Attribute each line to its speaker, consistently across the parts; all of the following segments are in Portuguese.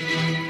Speaker 1: Thank you.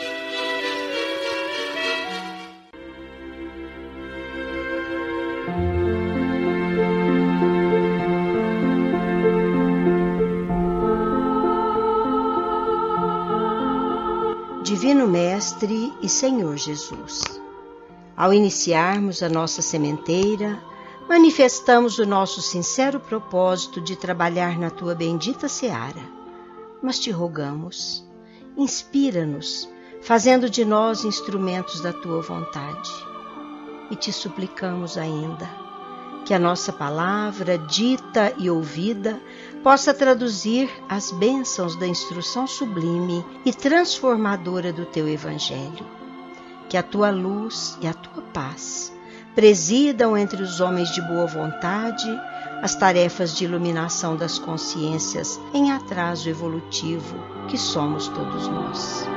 Speaker 2: E Senhor Jesus. Ao iniciarmos a nossa sementeira, manifestamos o nosso sincero propósito de trabalhar na tua bendita seara. Mas te rogamos, inspira-nos, fazendo de nós instrumentos da tua vontade. E te suplicamos ainda que a nossa palavra, dita e ouvida, possa traduzir as bênçãos da instrução sublime e transformadora do teu Evangelho. Que a tua luz e a tua paz presidam entre os homens de boa vontade as tarefas de iluminação das consciências em atraso evolutivo que somos todos nós.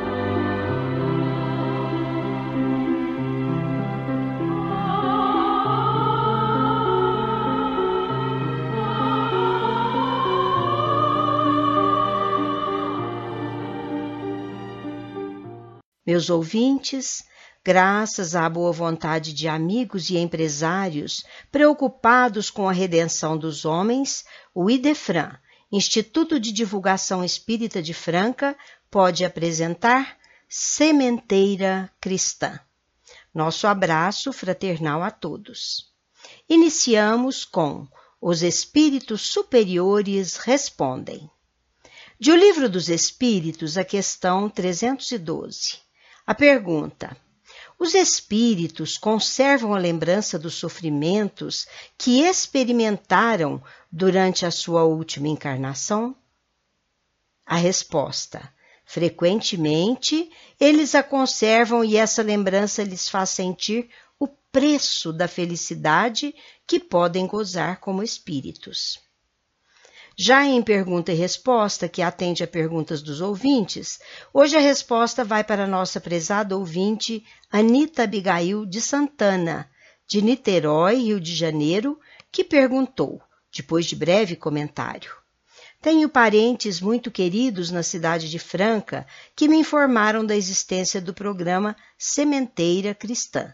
Speaker 2: Meus ouvintes, graças à boa vontade de amigos e empresários preocupados com a redenção dos homens, o IDEFRAN, Instituto de Divulgação Espírita de Franca, pode apresentar Sementeira Cristã. Nosso abraço fraternal a todos. Iniciamos com Os Espíritos Superiores Respondem. De O Livro dos Espíritos, a questão 312. A pergunta: os espíritos conservam a lembrança dos sofrimentos que experimentaram durante a sua última encarnação? A resposta: frequentemente eles a conservam e essa lembrança lhes faz sentir o preço da felicidade que podem gozar como espíritos. Já em pergunta e resposta, que atende a perguntas dos ouvintes, hoje a resposta vai para a nossa prezada ouvinte Anita Abigail de Santana, de Niterói, Rio de Janeiro, que perguntou, depois de breve comentário. Tenho parentes muito queridos na cidade de Franca que me informaram da existência do programa Sementeira Cristã.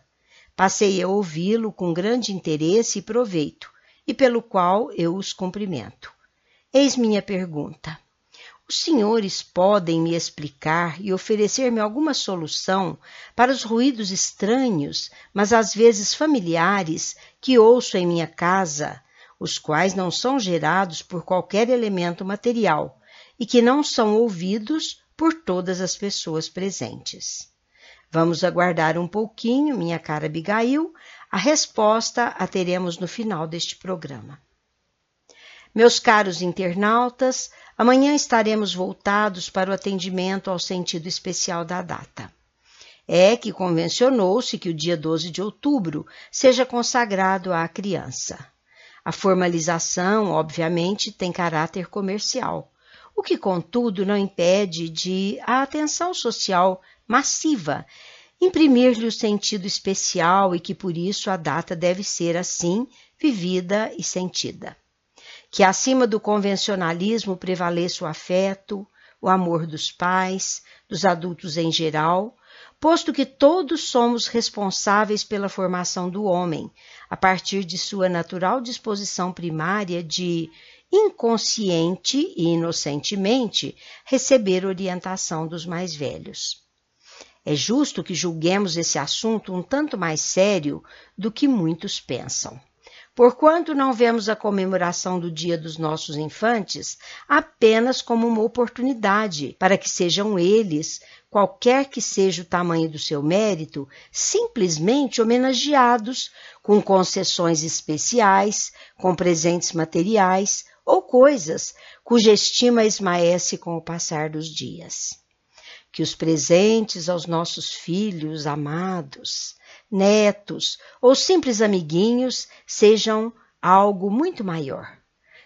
Speaker 2: Passei a ouvi-lo com grande interesse e proveito, e pelo qual eu os cumprimento. Eis minha pergunta. Os senhores podem me explicar e oferecer-me alguma solução para os ruídos estranhos, mas às vezes familiares, que ouço em minha casa, os quais não são gerados por qualquer elemento material e que não são ouvidos por todas as pessoas presentes. Vamos aguardar um pouquinho, minha cara Abigail, a resposta a teremos no final deste programa. Meus caros internautas, amanhã estaremos voltados para o atendimento ao sentido especial da data. É que convencionou-se que o dia 12 de outubro seja consagrado à criança. A formalização, obviamente, tem caráter comercial, o que, contudo, não impede de a atenção social massiva imprimir-lhe o sentido especial e que, por isso, a data deve ser assim vivida e sentida que acima do convencionalismo prevaleça o afeto, o amor dos pais, dos adultos em geral, posto que todos somos responsáveis pela formação do homem, a partir de sua natural disposição primária de, inconsciente e inocentemente, receber orientação dos mais velhos. É justo que julguemos esse assunto um tanto mais sério do que muitos pensam. Porquanto não vemos a comemoração do Dia dos Nossos Infantes apenas como uma oportunidade para que sejam eles, qualquer que seja o tamanho do seu mérito, simplesmente homenageados com concessões especiais, com presentes materiais ou coisas cuja estima esmaece com o passar dos dias. Que os presentes aos nossos filhos amados, netos ou simples amiguinhos sejam algo muito maior.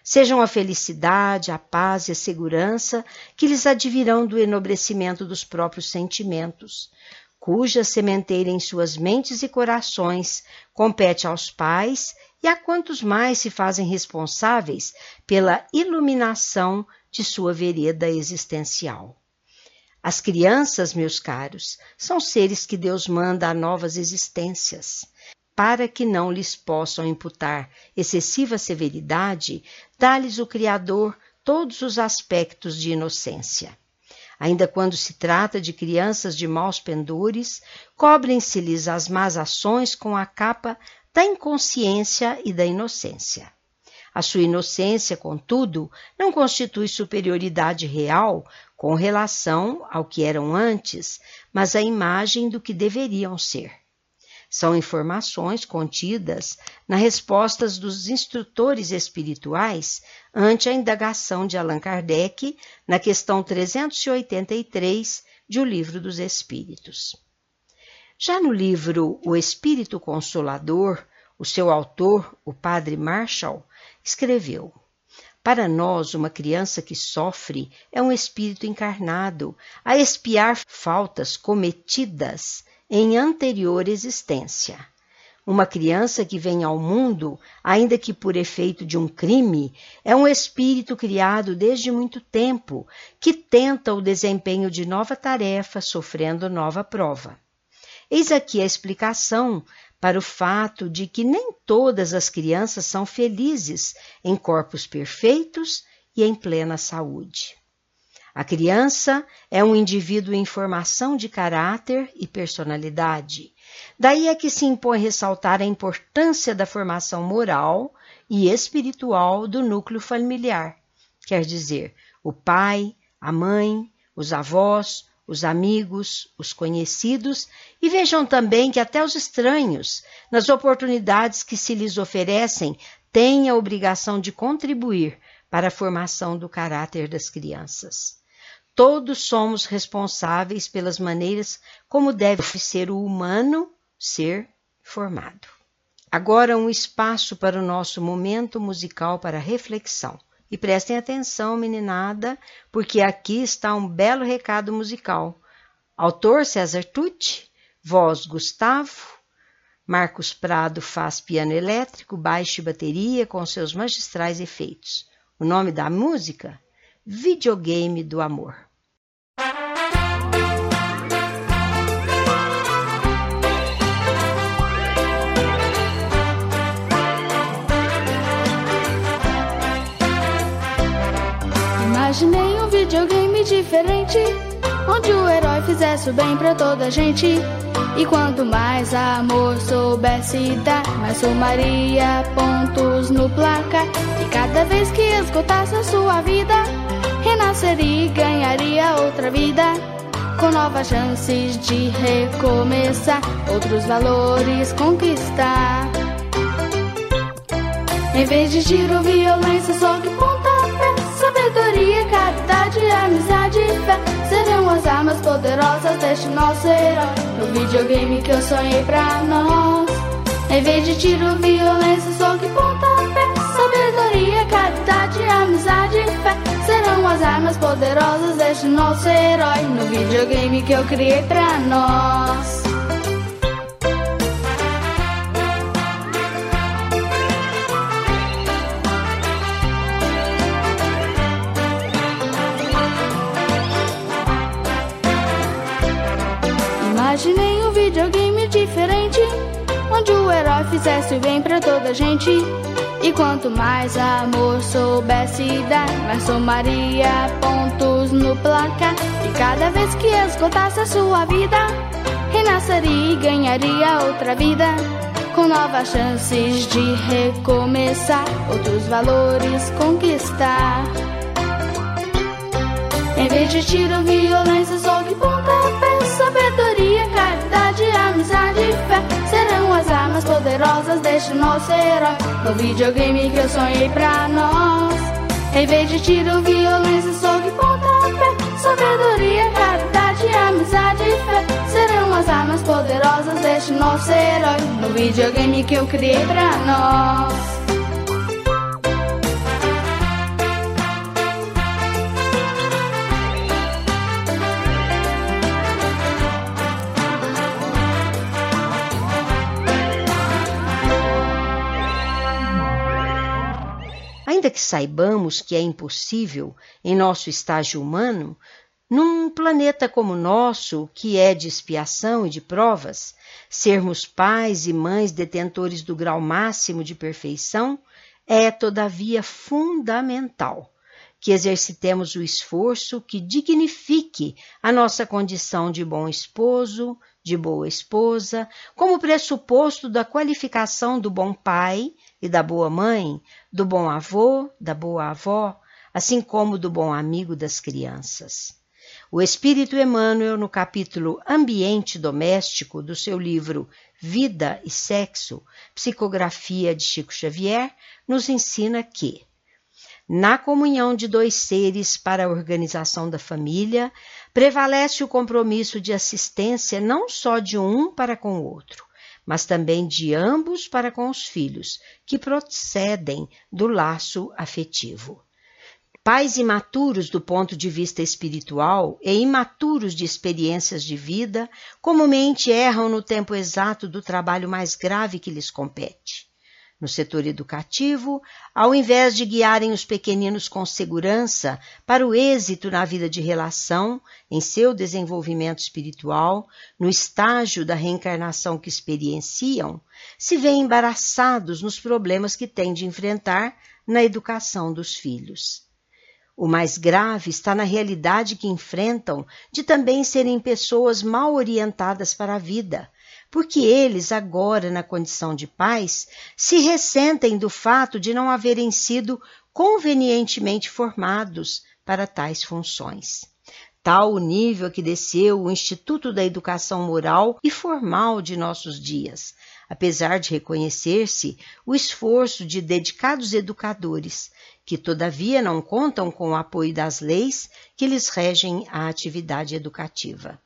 Speaker 2: Sejam a felicidade, a paz e a segurança que lhes advirão do enobrecimento dos próprios sentimentos, cuja sementeira em suas mentes e corações compete aos pais e a quantos mais se fazem responsáveis pela iluminação de sua vereda existencial. As crianças, meus caros, são seres que Deus manda a novas existências. Para que não lhes possam imputar excessiva severidade, dá-lhes o Criador todos os aspectos de inocência. Ainda quando se trata de crianças de maus pendores, cobrem-se-lhes as más ações com a capa da inconsciência e da inocência. A sua inocência, contudo, não constitui superioridade real com relação ao que eram antes, mas a imagem do que deveriam ser. São informações contidas nas respostas dos instrutores espirituais ante a indagação de Allan Kardec na questão 383 de O Livro dos Espíritos. Já no livro O Espírito Consolador, o seu autor, o padre Marshall, escreveu: Para nós, uma criança que sofre é um espírito encarnado a espiar faltas cometidas em anterior existência. Uma criança que vem ao mundo, ainda que por efeito de um crime, é um espírito criado desde muito tempo, que tenta o desempenho de nova tarefa, sofrendo nova prova. Eis aqui a explicação para o fato de que nem todas as crianças são felizes em corpos perfeitos e em plena saúde. A criança é um indivíduo em formação de caráter e personalidade. Daí é que se impõe ressaltar a importância da formação moral e espiritual do núcleo familiar, quer dizer, o pai, a mãe, os avós, os amigos, os conhecidos, e vejam também que até os estranhos, nas oportunidades que se lhes oferecem, têm a obrigação de contribuir para a formação do caráter das crianças. Todos somos responsáveis pelas maneiras como deve ser o humano ser formado. Agora, um espaço para o nosso momento musical para reflexão. E prestem atenção, meninada, porque aqui está um belo recado musical. Autor César Tucci, voz Gustavo, Marcos Prado faz piano elétrico, baixo e bateria com seus magistrais efeitos. O nome da música? Videogame do Amor.
Speaker 3: Imaginei um videogame diferente, onde o herói fizesse o bem pra toda a gente. E quanto mais amor soubesse dar, mais somaria pontos no placar. E cada vez que esgotasse a sua vida, renasceria e ganharia outra vida. Com novas chances de recomeçar, outros valores conquistar. Em vez de tiro, violência, só que as armas poderosas deste nosso herói. No videogame que eu sonhei pra nós. Em vez de tiro, violência, soco e pontapé. Sabedoria, caridade, amizade e fé serão as armas poderosas deste nosso herói. No videogame que eu criei pra nós. Imaginei um videogame diferente, onde o herói fizesse o bem pra toda a gente. E quanto mais amor soubesse dar, mais somaria pontos no placar. E cada vez que esgotasse a sua vida, renasceria e ganharia outra vida. Com novas chances de recomeçar, outros valores conquistar. Em vez de tiro, violência, soco e pontapé, deste nosso herói. No videogame que eu sonhei pra nós. Em vez de tiro, violência, soco e pontapé Sabedoria, caridade, amizade e fé Serão as armas poderosas deste nosso herói No videogame que eu criei pra nós
Speaker 2: Ainda que saibamos que é impossível, em nosso estágio humano, num planeta como o nosso, que é de expiação e de provas, sermos pais e mães detentores do grau máximo de perfeição, é, todavia, fundamental que exercitemos o esforço que dignifique a nossa condição de bom esposo, de boa esposa, como pressuposto da qualificação do bom pai e da boa mãe, do bom avô, da boa avó, assim como do bom amigo das crianças. O Espírito Emmanuel, no capítulo Ambiente Doméstico do seu livro Vida e Sexo, Psicografia de Chico Xavier, nos ensina que, na comunhão de dois seres para a organização da família, prevalece o compromisso de assistência não só de um para com o outro, mas também de ambos para com os filhos, que procedem do laço afetivo. Pais imaturos do ponto de vista espiritual e imaturos de experiências de vida comumente erram no tempo exato do trabalho mais grave que lhes compete. No setor educativo, ao invés de guiarem os pequeninos com segurança para o êxito na vida de relação, em seu desenvolvimento espiritual, no estágio da reencarnação que experienciam, se veem embaraçados nos problemas que têm de enfrentar na educação dos filhos. O mais grave está na realidade que enfrentam de também serem pessoas mal orientadas para a vida, porque eles, agora na condição de pais, se ressentem do fato de não haverem sido convenientemente formados para tais funções. Tal o nível que desceu o Instituto da Educação Moral e Formal de nossos dias, apesar de reconhecer-se o esforço de dedicados educadores, que todavia não contam com o apoio das leis que lhes regem a atividade educativa.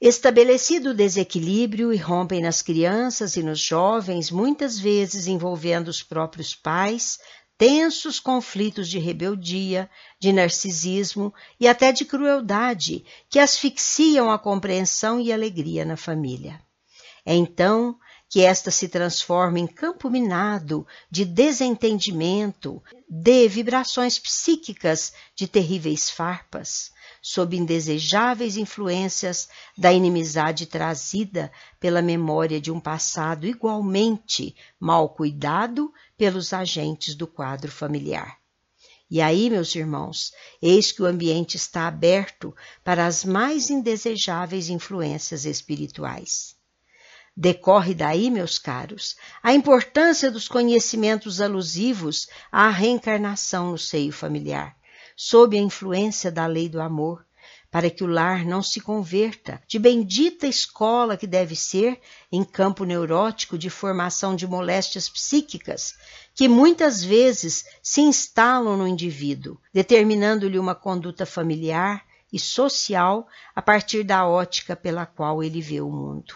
Speaker 2: Estabelecido o desequilíbrio, irrompem nas crianças e nos jovens, muitas vezes envolvendo os próprios pais, tensos conflitos de rebeldia, de narcisismo e até de crueldade que asfixiam a compreensão e alegria na família. É então que esta se transforma em campo minado de desentendimento, de vibrações psíquicas de terríveis farpas, sob indesejáveis influências da inimizade trazida pela memória de um passado igualmente mal cuidado pelos agentes do quadro familiar. E aí, meus irmãos, eis que o ambiente está aberto para as mais indesejáveis influências espirituais. Decorre daí, meus caros, a importância dos conhecimentos alusivos à reencarnação no seio familiar sob a influência da lei do amor, para que o lar não se converta de bendita escola que deve ser em campo neurótico de formação de moléstias psíquicas que muitas vezes se instalam no indivíduo, determinando-lhe uma conduta familiar e social a partir da ótica pela qual ele vê o mundo.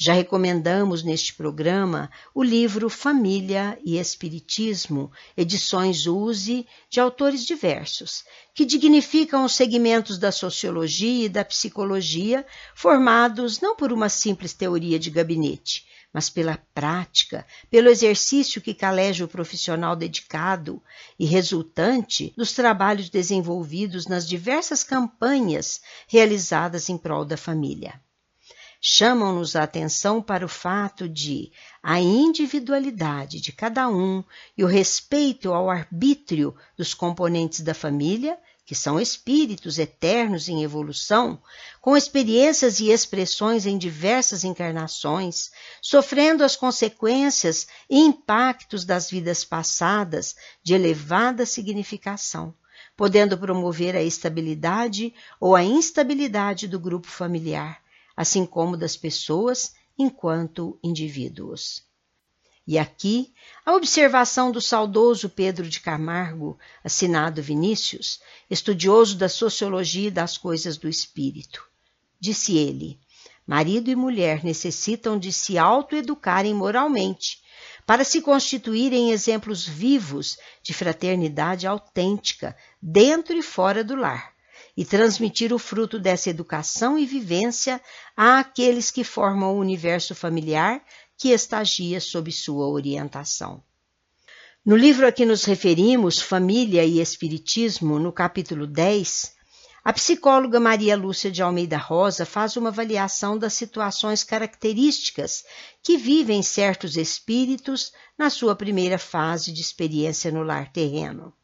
Speaker 2: Já recomendamos neste programa o livro Família e Espiritismo, edições Use, de autores diversos, que dignificam os segmentos da sociologia e da psicologia, formados não por uma simples teoria de gabinete, mas pela prática, pelo exercício que caleja o profissional dedicado e resultante dos trabalhos desenvolvidos nas diversas campanhas realizadas em prol da família chamam-nos a atenção para o fato de a individualidade de cada um e o respeito ao arbítrio dos componentes da família, que são espíritos eternos em evolução, com experiências e expressões em diversas encarnações, sofrendo as consequências e impactos das vidas passadas de elevada significação, podendo promover a estabilidade ou a instabilidade do grupo familiar assim como das pessoas enquanto indivíduos. E aqui, a observação do saudoso Pedro de Camargo, assinado Vinícius, estudioso da sociologia e das coisas do espírito. Disse ele: marido e mulher necessitam de se autoeducarem moralmente para se constituírem exemplos vivos de fraternidade autêntica dentro e fora do lar e transmitir o fruto dessa educação e vivência àqueles que formam o universo familiar que estagia sob sua orientação. No livro a que nos referimos, Família e Espiritismo, no capítulo 10, a psicóloga Maria Lúcia de Almeida Rosa faz uma avaliação das situações características que vivem certos espíritos na sua primeira fase de experiência no lar terreno.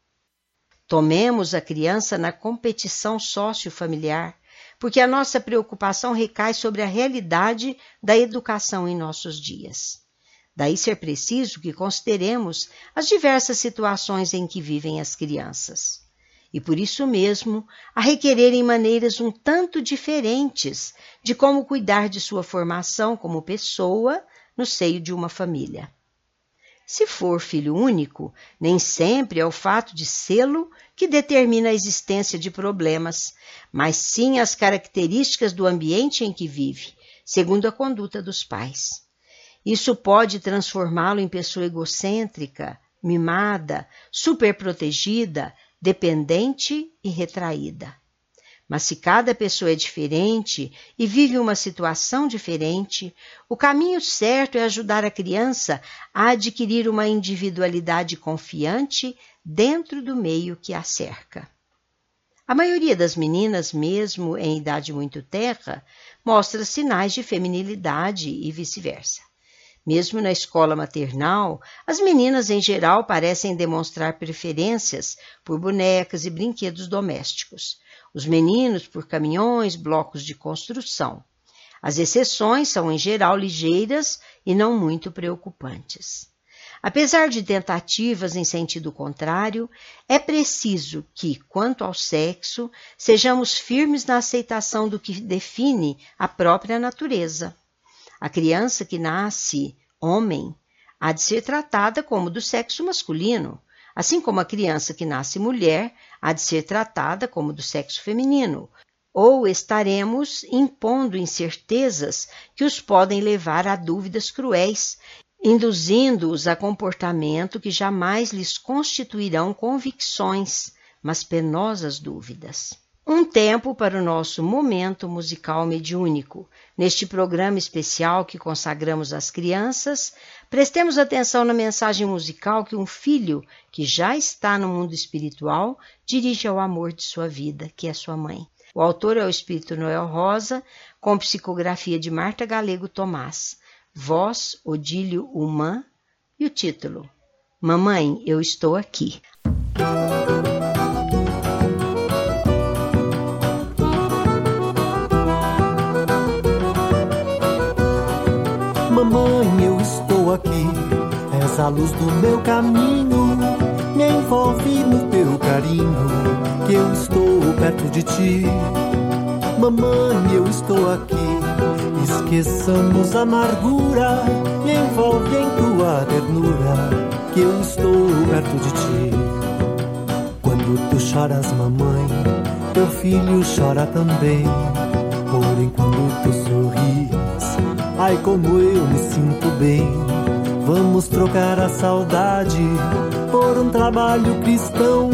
Speaker 2: Tomemos a criança na competição sociofamiliar, porque a nossa preocupação recai sobre a realidade da educação em nossos dias. Daí ser preciso que consideremos as diversas situações em que vivem as crianças e por isso mesmo a requererem maneiras um tanto diferentes de como cuidar de sua formação como pessoa no seio de uma família. Se for filho único, nem sempre é o fato de sê-lo que determina a existência de problemas, mas sim as características do ambiente em que vive, segundo a conduta dos pais. Isso pode transformá-lo em pessoa egocêntrica, mimada, superprotegida, dependente e retraída. Mas se cada pessoa é diferente e vive uma situação diferente, o caminho certo é ajudar a criança a adquirir uma individualidade confiante dentro do meio que a cerca. A maioria das meninas, mesmo em idade muito terra, mostra sinais de feminilidade e vice-versa. Mesmo na escola maternal, as meninas em geral parecem demonstrar preferências por bonecas e brinquedos domésticos, os meninos por caminhões, blocos de construção. As exceções são em geral ligeiras e não muito preocupantes. Apesar de tentativas em sentido contrário, é preciso que, quanto ao sexo, sejamos firmes na aceitação do que define a própria natureza. A criança que nasce homem há de ser tratada como do sexo masculino, assim como a criança que nasce mulher há de ser tratada como do sexo feminino, ou estaremos impondo incertezas que os podem levar a dúvidas cruéis, induzindo-os a comportamento que jamais lhes constituirão convicções, mas penosas dúvidas. Um tempo para o nosso momento musical mediúnico. Neste programa especial que consagramos às crianças, prestemos atenção na mensagem musical que um filho que já está no mundo espiritual dirige ao amor de sua vida, que é sua mãe. O autor é o Espírito Noel Rosa, com psicografia de Marta Galego Tomás, voz Odílio Humã e o título Mamãe, eu estou aqui.
Speaker 4: Mamãe, És a luz do meu caminho. Me envolve no teu carinho, que eu estou perto de ti. Mamãe, eu estou aqui. Esqueçamos a amargura. Me envolve em tua ternura, que eu estou perto de ti. Quando tu choras, mamãe, teu filho chora também. Porém, quando tu sorris, Ai, como eu me sinto bem. Vamos trocar a saudade por um trabalho cristão.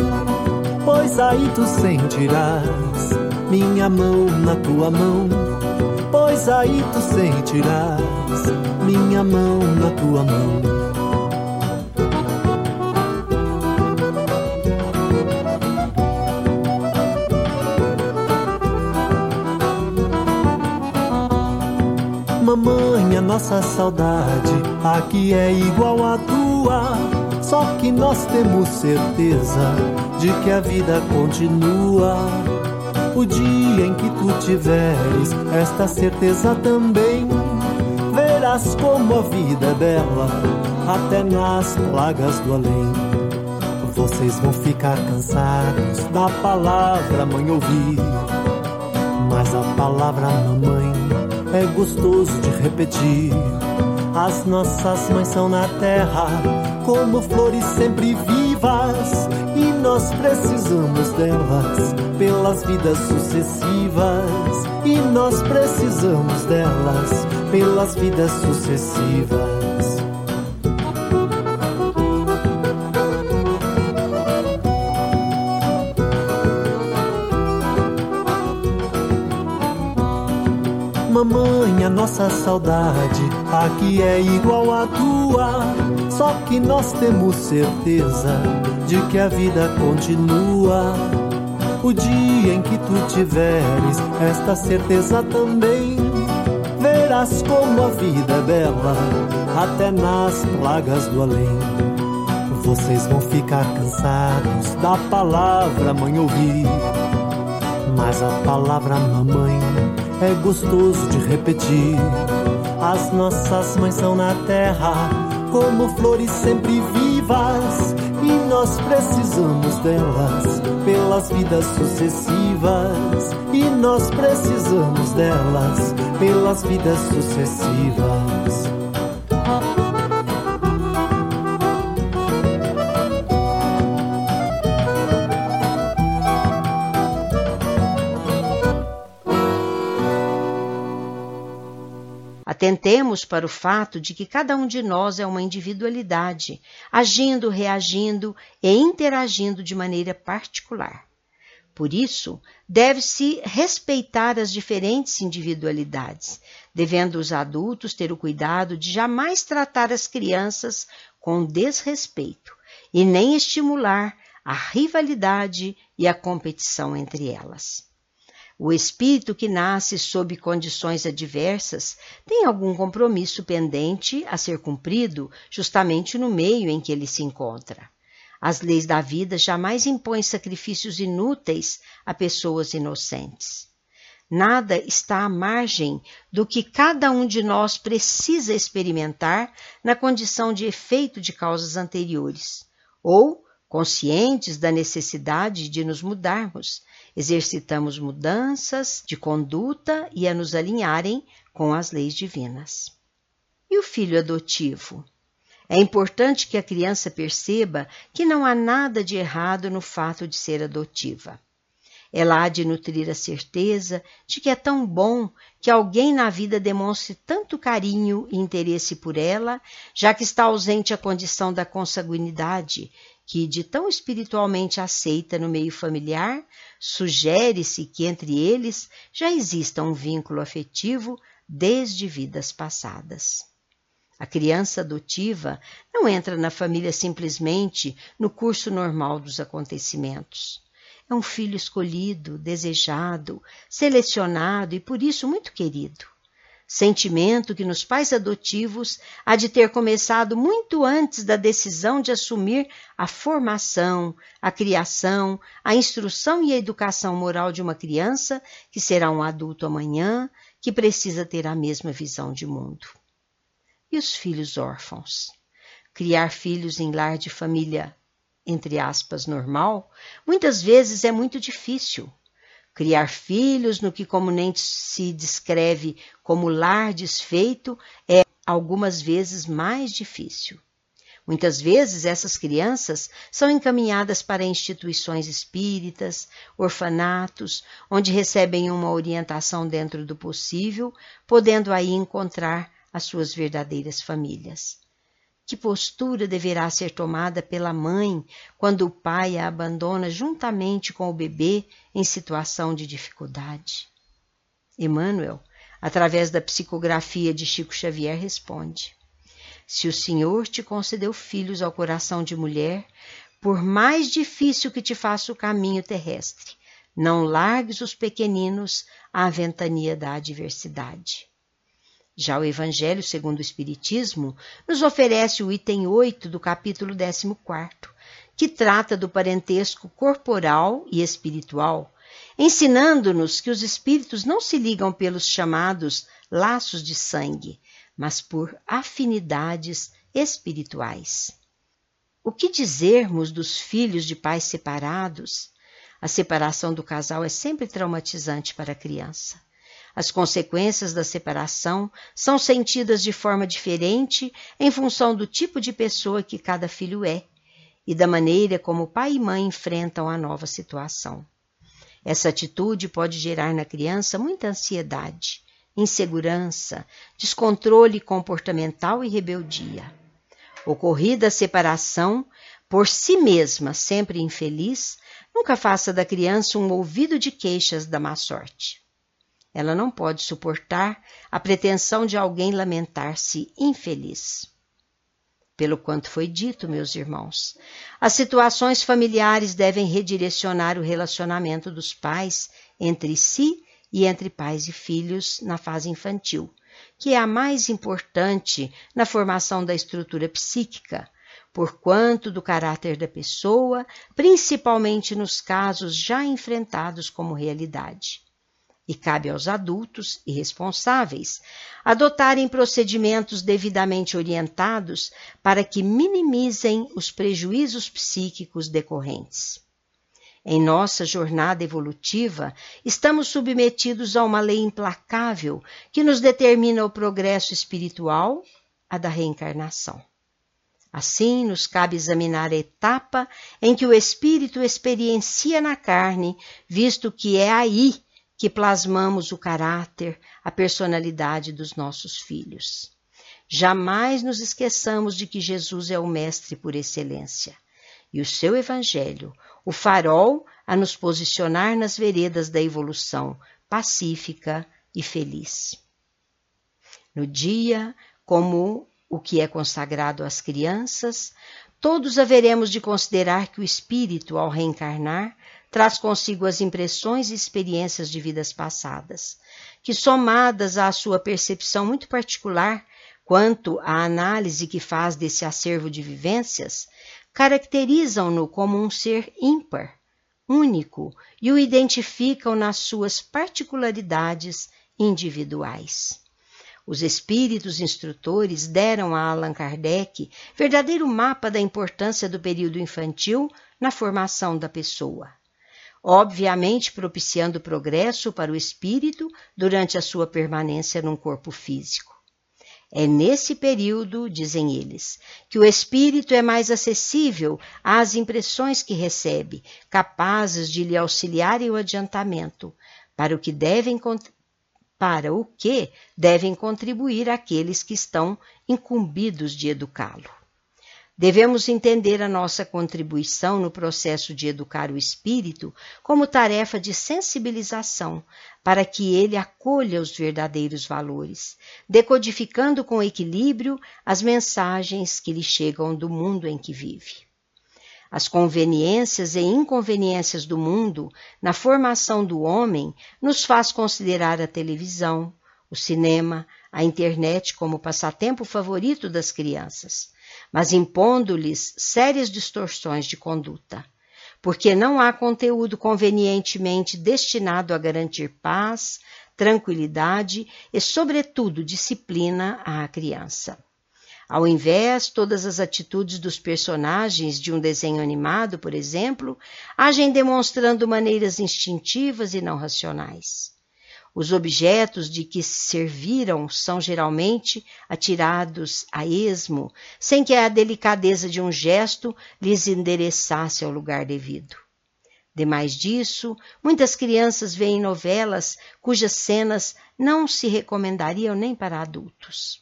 Speaker 4: Pois aí tu sentirás minha mão na tua mão. Pois aí tu sentirás minha mão na tua mão. Nossa saudade aqui é igual à tua. Só que nós temos certeza de que a vida continua. O dia em que tu tiveres esta certeza também, verás como a vida é bela, até nas plagas do além. Vocês vão ficar cansados da palavra mãe ouvir, mas a palavra mamãe é gostoso de repetir. As nossas mães são na terra, como flores sempre vivas, e nós precisamos delas pelas vidas sucessivas. E nós precisamos delas pelas vidas sucessivas. Nossa saudade aqui é igual à tua. Só que nós temos certeza de que a vida continua. O dia em que tu tiveres esta certeza também, verás como a vida é bela, até nas plagas do além. Vocês vão ficar cansados da palavra mãe ouvir, mas a palavra mamãe é gostoso de repetir. As nossas mães são na terra, como flores sempre vivas, e nós precisamos delas pelas vidas sucessivas. E nós precisamos delas pelas vidas sucessivas.
Speaker 2: Atentemos para o fato de que cada um de nós é uma individualidade, agindo, reagindo e interagindo de maneira particular. Por isso, deve-se respeitar as diferentes individualidades, devendo os adultos ter o cuidado de jamais tratar as crianças com desrespeito e nem estimular a rivalidade e a competição entre elas. O espírito que nasce sob condições adversas tem algum compromisso pendente a ser cumprido justamente no meio em que ele se encontra. As leis da vida jamais impõem sacrifícios inúteis a pessoas inocentes. Nada está à margem do que cada um de nós precisa experimentar na condição de efeito de causas anteriores, ou conscientes da necessidade de nos mudarmos, exercitamos mudanças de conduta e a nos alinharem com as leis divinas. E o filho adotivo? É importante que a criança perceba que não há nada de errado no fato de ser adotiva. Ela há de nutrir a certeza de que é tão bom que alguém na vida demonstre tanto carinho e interesse por ela, já que está ausente a condição da consanguinidade que, de tão espiritualmente aceita no meio familiar, sugere-se que entre eles já exista um vínculo afetivo desde vidas passadas. A criança adotiva não entra na família simplesmente no curso normal dos acontecimentos. É um filho escolhido, desejado, selecionado e por isso muito querido sentimento que nos pais adotivos há de ter começado muito antes da decisão de assumir a formação, a criação, a instrução e a educação moral de uma criança que será um adulto amanhã, que precisa ter a mesma visão de mundo. E os filhos órfãos? Criar filhos em lar de família, entre aspas, normal, muitas vezes é muito difícil Criar filhos no que comumente se descreve como lar desfeito é algumas vezes mais difícil. Muitas vezes essas crianças são encaminhadas para instituições espíritas, orfanatos, onde recebem uma orientação dentro do possível, podendo aí encontrar as suas verdadeiras famílias. Que postura deverá ser tomada pela mãe quando o pai a abandona juntamente com o bebê em situação de dificuldade? Emmanuel, através da psicografia de Chico Xavier, responde: Se o Senhor te concedeu filhos ao coração de mulher, por mais difícil que te faça o caminho terrestre, não largues os pequeninos à ventania da adversidade. Já o Evangelho segundo o Espiritismo nos oferece o item 8 do capítulo 14, que trata do parentesco corporal e espiritual, ensinando-nos que os espíritos não se ligam pelos chamados laços de sangue, mas por afinidades espirituais. O que dizermos dos filhos de pais separados? A separação do casal é sempre traumatizante para a criança. As consequências da separação são sentidas de forma diferente em função do tipo de pessoa que cada filho é e da maneira como pai e mãe enfrentam a nova situação. Essa atitude pode gerar na criança muita ansiedade, insegurança, descontrole comportamental e rebeldia. Ocorrida a separação, por si mesma sempre infeliz, nunca faça da criança um ouvido de queixas da má sorte. Ela não pode suportar a pretensão de alguém lamentar-se infeliz. Pelo quanto foi dito, meus irmãos, as situações familiares devem redirecionar o relacionamento dos pais entre si e entre pais e filhos na fase infantil, que é a mais importante na formação da estrutura psíquica, por quanto do caráter da pessoa, principalmente nos casos já enfrentados como realidade. E cabe aos adultos e responsáveis adotarem procedimentos devidamente orientados para que minimizem os prejuízos psíquicos decorrentes. Em nossa jornada evolutiva, estamos submetidos a uma lei implacável que nos determina o progresso espiritual, a da reencarnação. Assim, nos cabe examinar a etapa em que o espírito experiencia na carne, visto que é aí que plasmamos o caráter, a personalidade dos nossos filhos. Jamais nos esqueçamos de que Jesus é o Mestre por excelência e o seu Evangelho, o farol a nos posicionar nas veredas da evolução pacífica e feliz. No dia, como o que é consagrado às crianças, todos haveremos de considerar que o espírito, ao reencarnar, traz consigo as impressões e experiências de vidas passadas, que, somadas à sua percepção muito particular quanto à análise que faz desse acervo de vivências, caracterizam-no como um ser ímpar, único e o identificam nas suas particularidades individuais. Os espíritos instrutores deram a Allan Kardec verdadeiro mapa da importância do período infantil na formação da pessoa. Obviamente propiciando progresso para o espírito durante a sua permanência num corpo físico. É nesse período, dizem eles, que o espírito é mais acessível às impressões que recebe, capazes de lhe auxiliar o adiantamento, para o que devem para o que devem contribuir aqueles que estão incumbidos de educá-lo. Devemos entender a nossa contribuição no processo de educar o espírito como tarefa de sensibilização, para que ele acolha os verdadeiros valores, decodificando com equilíbrio as mensagens que lhe chegam do mundo em que vive. As conveniências e inconveniências do mundo na formação do homem nos faz considerar a televisão, o cinema, a internet como passatempo favorito das crianças mas impondo-lhes sérias distorções de conduta, porque não há conteúdo convenientemente destinado a garantir paz, tranquilidade e, sobretudo, disciplina à criança. Ao invés, todas as atitudes dos personagens de um desenho animado, por exemplo, agem demonstrando maneiras instintivas e não racionais. Os objetos de que se serviram são geralmente atirados a esmo, sem que a delicadeza de um gesto lhes endereçasse ao lugar devido. Demais disso, muitas crianças veem novelas cujas cenas não se recomendariam nem para adultos.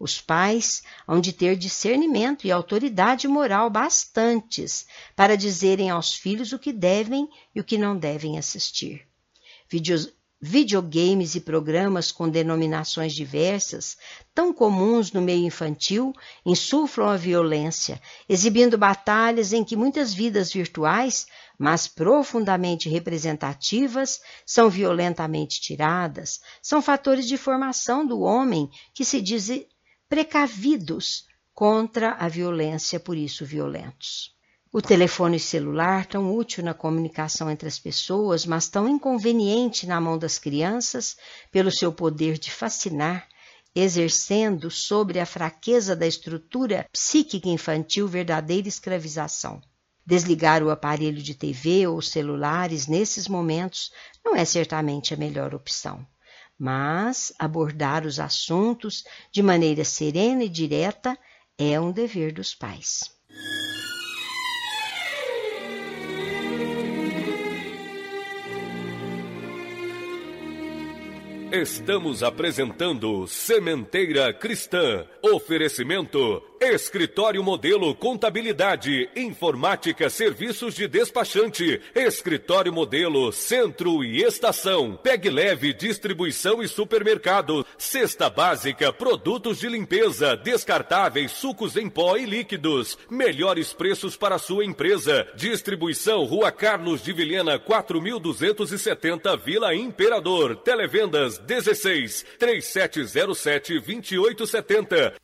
Speaker 2: Os pais hão de ter discernimento e autoridade moral bastantes para dizerem aos filhos o que devem e o que não devem assistir videogames e programas com denominações diversas, tão comuns no meio infantil, insuflam a violência, exibindo batalhas em que muitas vidas virtuais, mas profundamente representativas, são violentamente tiradas, são fatores de formação do homem que se dizem precavidos contra a violência, por isso violentos. O telefone celular, tão útil na comunicação entre as pessoas, mas tão inconveniente na mão das crianças, pelo seu poder de fascinar, exercendo sobre a fraqueza da estrutura psíquica infantil verdadeira escravização. Desligar o aparelho de TV ou celulares nesses momentos não é certamente a melhor opção. mas abordar os assuntos de maneira serena e direta é um dever dos pais.
Speaker 1: Estamos apresentando Sementeira Cristã. Oferecimento Escritório Modelo Contabilidade, Informática, Serviços de Despachante, Escritório Modelo Centro e Estação, Peg Leve Distribuição e Supermercado, Cesta Básica, Produtos de Limpeza, Descartáveis, Sucos em Pó e Líquidos, melhores preços para sua empresa, Distribuição Rua Carlos de Vilhena 4270 Vila Imperador, Televendas 16 3707 2870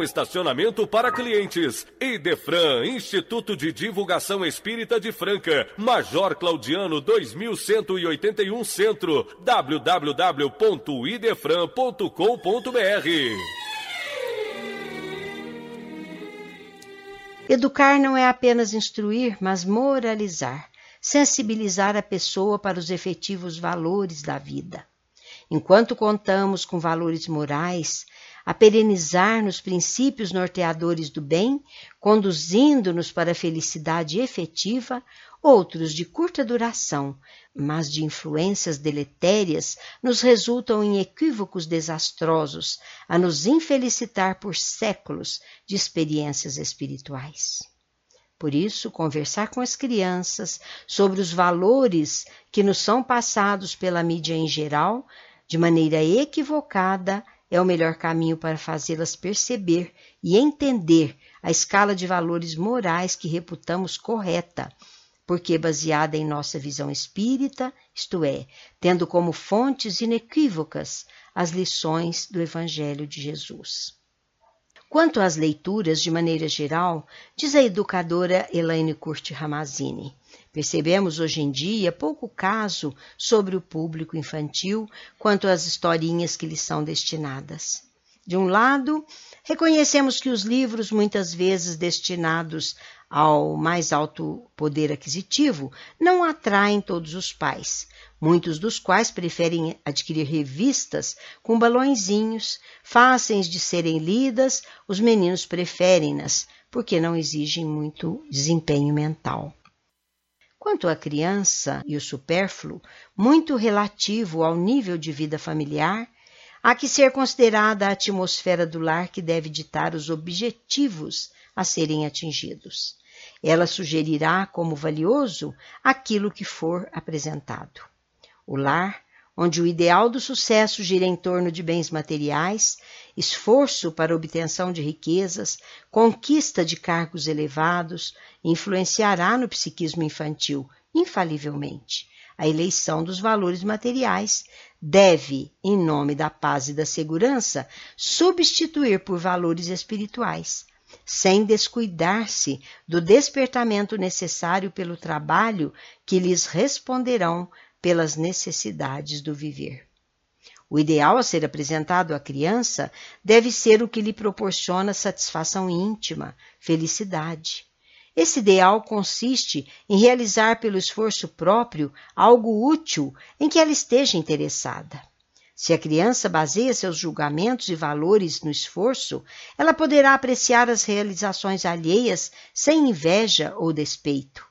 Speaker 1: Estacionamento para clientes. Idefran, Instituto de Divulgação Espírita de Franca, Major Claudiano 2181 Centro, www.idefran.com.br.
Speaker 2: Educar não é apenas instruir, mas moralizar, sensibilizar a pessoa para os efetivos valores da vida. Enquanto contamos com valores morais, a perenizar nos princípios norteadores do bem, conduzindo-nos para a felicidade efetiva, outros de curta duração, mas de influências deletérias, nos resultam em equívocos desastrosos, a nos infelicitar por séculos de experiências espirituais. Por isso, conversar com as crianças sobre os valores que nos são passados pela mídia em geral, de maneira equivocada, é o melhor caminho para fazê-las perceber e entender a escala de valores morais que reputamos correta, porque baseada em nossa visão espírita, isto é, tendo como fontes inequívocas as lições do Evangelho de Jesus. Quanto às leituras, de maneira geral, diz a educadora Elaine Curti Ramazini, Percebemos hoje em dia pouco caso sobre o público infantil quanto às historinhas que lhes são destinadas. De um lado, reconhecemos que os livros, muitas vezes destinados ao mais alto poder aquisitivo, não atraem todos os pais, muitos dos quais preferem adquirir revistas com balõezinhos, fáceis de serem lidas, os meninos preferem-nas, porque não exigem muito desempenho mental. Quanto à criança e o supérfluo, muito relativo ao nível de vida familiar, há que ser considerada a atmosfera do lar que deve ditar os objetivos a serem atingidos. Ela sugerirá como valioso aquilo que for apresentado. O lar onde o ideal do sucesso gira em torno de bens materiais, esforço para obtenção de riquezas, conquista de cargos elevados, influenciará no psiquismo infantil, infalivelmente. A eleição dos valores materiais deve, em nome da paz e da segurança, substituir por valores espirituais, sem descuidar-se do despertamento necessário pelo trabalho que lhes responderão pelas necessidades do viver. O ideal a ser apresentado à criança deve ser o que lhe proporciona satisfação íntima, felicidade. Esse ideal consiste em realizar pelo esforço próprio algo útil em que ela esteja interessada. Se a criança baseia seus julgamentos e valores no esforço, ela poderá apreciar as realizações alheias sem inveja ou despeito.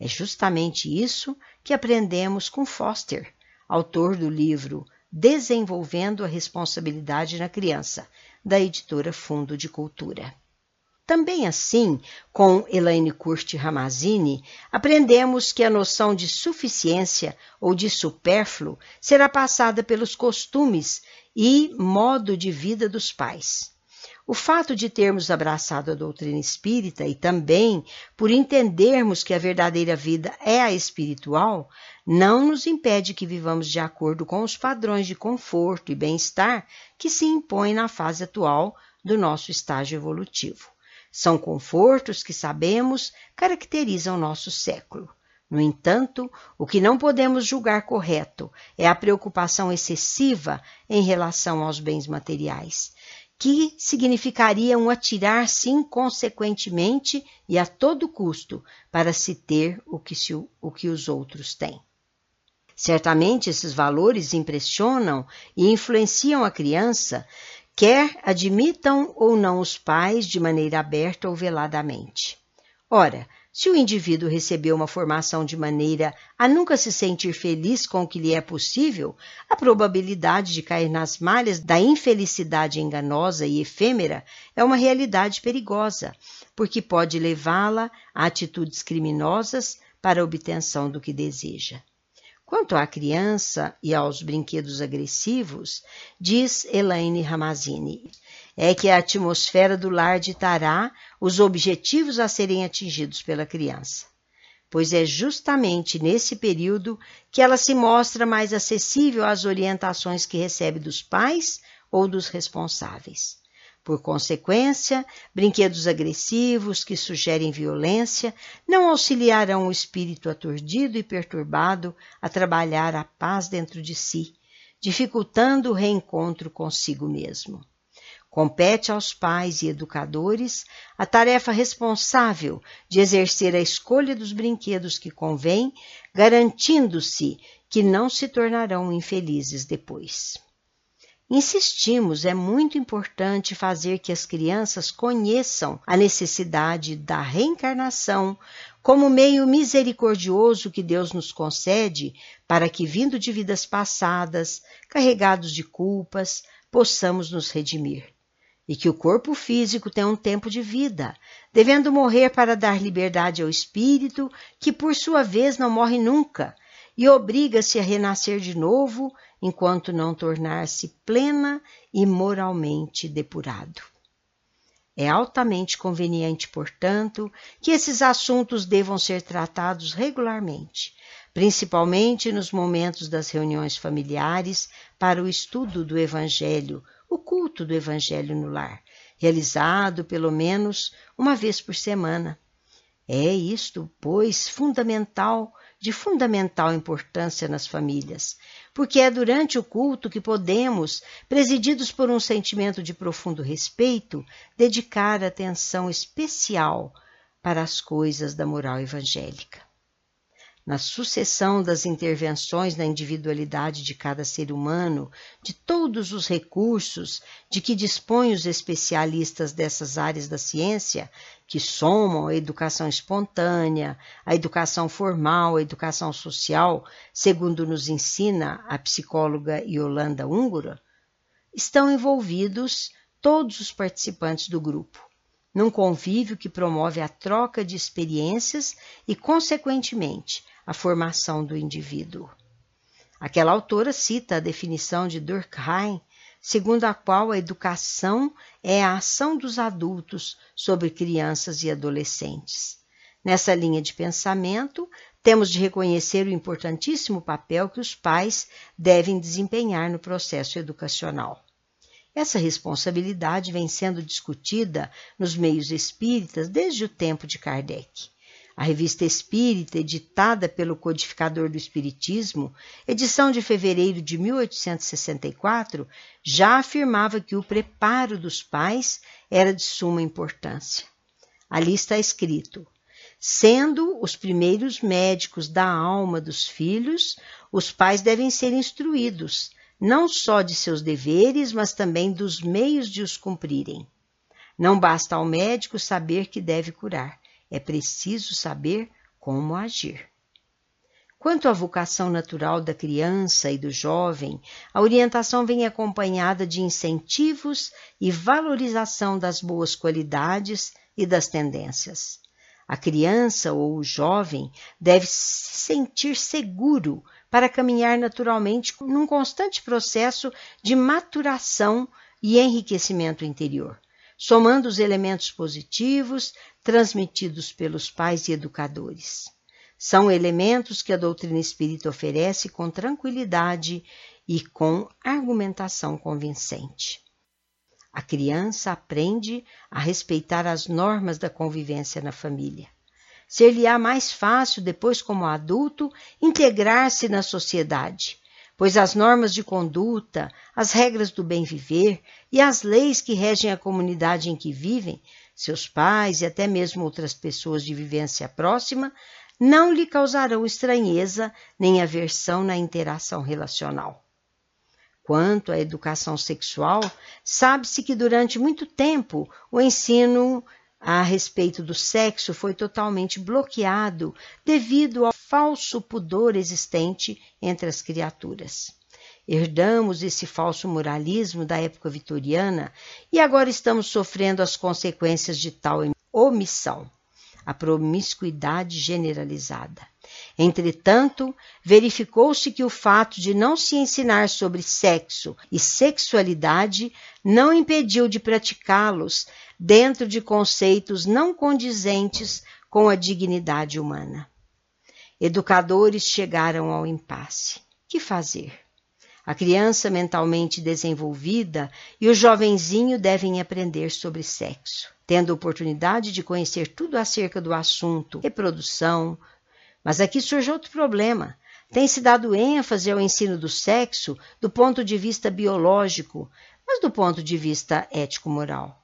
Speaker 2: É justamente isso que aprendemos com Foster, autor do livro Desenvolvendo a Responsabilidade na Criança, da editora Fundo de Cultura. Também assim, com Elaine Curti Ramazini, aprendemos que a noção de suficiência ou de supérfluo será passada pelos costumes e modo de vida dos pais. O fato de termos abraçado a doutrina espírita e também por entendermos que a verdadeira vida é a espiritual, não nos impede que vivamos de acordo com os padrões de conforto e bem-estar que se impõem na fase atual do nosso estágio evolutivo. São confortos que sabemos caracterizam nosso século. No entanto, o que não podemos julgar correto é a preocupação excessiva em relação aos bens materiais, que significaria um atirar-se inconsequentemente e a todo custo para se ter o que, se, o que os outros têm. Certamente esses valores impressionam e influenciam a criança quer admitam ou não os pais de maneira aberta ou veladamente. Ora, se o indivíduo recebeu uma formação de maneira a nunca se sentir feliz com o que lhe é possível, a probabilidade de cair nas malhas da infelicidade enganosa e efêmera é uma realidade perigosa, porque pode levá-la a atitudes criminosas para a obtenção do que deseja. Quanto à criança e aos brinquedos agressivos, diz Elaine Ramazini, é que a atmosfera do lar ditará os objetivos a serem atingidos pela criança, pois é justamente nesse período que ela se mostra mais acessível às orientações que recebe dos pais ou dos responsáveis. Por consequência, brinquedos agressivos que sugerem violência não auxiliarão o espírito aturdido e perturbado a trabalhar a paz dentro de si, dificultando o reencontro consigo mesmo. Compete aos pais e educadores a tarefa responsável de exercer a escolha dos brinquedos que convém, garantindo-se que não se tornarão infelizes depois. Insistimos, é muito importante fazer que as crianças conheçam a necessidade da reencarnação como meio misericordioso que Deus nos concede para que, vindo de vidas passadas, carregados de culpas, possamos nos redimir. E que o corpo físico tem um tempo de vida, devendo morrer para dar liberdade ao espírito, que por sua vez não morre nunca, e obriga-se a renascer de novo enquanto não tornar-se plena e moralmente depurado. É altamente conveniente, portanto, que esses assuntos devam ser tratados regularmente, principalmente nos momentos das reuniões familiares para o estudo do Evangelho, o culto do Evangelho no lar, realizado pelo menos uma vez por semana. É isto, pois, fundamental de fundamental importância nas famílias, porque é durante o culto que podemos, presididos por um sentimento de profundo respeito, dedicar atenção especial para as coisas da moral evangélica na sucessão das intervenções na individualidade de cada ser humano, de todos os recursos de que dispõem os especialistas dessas áreas da ciência, que somam a educação espontânea, a educação formal, a educação social, segundo nos ensina a psicóloga Yolanda Ungura, estão envolvidos todos os participantes do grupo num convívio que promove a troca de experiências e, consequentemente, a formação do indivíduo. Aquela autora cita a definição de Durkheim, segundo a qual a educação é a ação dos adultos sobre crianças e adolescentes. Nessa linha de pensamento, temos de reconhecer o importantíssimo papel que os pais devem desempenhar no processo educacional. Essa responsabilidade vem sendo discutida nos meios espíritas desde o tempo de Kardec. A Revista Espírita, editada pelo codificador do Espiritismo, edição de fevereiro de 1864, já afirmava que o preparo dos pais era de suma importância. Ali está escrito: Sendo os primeiros médicos da alma dos filhos, os pais devem ser instruídos, não só de seus deveres, mas também dos meios de os cumprirem. Não basta ao médico saber que deve curar, é preciso saber como agir. Quanto à vocação natural da criança e do jovem, a orientação vem acompanhada de incentivos e valorização das boas qualidades e das tendências. A criança ou o jovem deve se sentir seguro para caminhar naturalmente num constante processo de maturação e enriquecimento interior, somando os elementos positivos transmitidos pelos pais e educadores. São elementos que a doutrina espírita oferece com tranquilidade e com argumentação convincente. A criança aprende a respeitar as normas da convivência na família. Ser-lhe-á mais fácil, depois, como adulto, integrar-se na sociedade, pois as normas de conduta, as regras do bem viver e as leis que regem a comunidade em que vivem, seus pais e até mesmo outras pessoas de vivência próxima, não lhe causarão estranheza nem aversão na interação relacional. Quanto à educação sexual, sabe-se que durante muito tempo o ensino a respeito do sexo foi totalmente bloqueado devido ao falso pudor existente entre as criaturas. Herdamos esse falso moralismo da época vitoriana e agora estamos sofrendo as consequências de tal omissão a promiscuidade generalizada. Entretanto, verificou-se que o fato de não se ensinar sobre sexo e sexualidade não impediu de praticá-los dentro de conceitos não condizentes com a dignidade humana. Educadores chegaram ao impasse. Que fazer? A criança mentalmente desenvolvida e o jovenzinho devem aprender sobre sexo, tendo oportunidade de conhecer tudo acerca do assunto reprodução, mas aqui surge outro problema. Tem-se dado ênfase ao ensino do sexo do ponto de vista biológico, mas do ponto de vista ético-moral.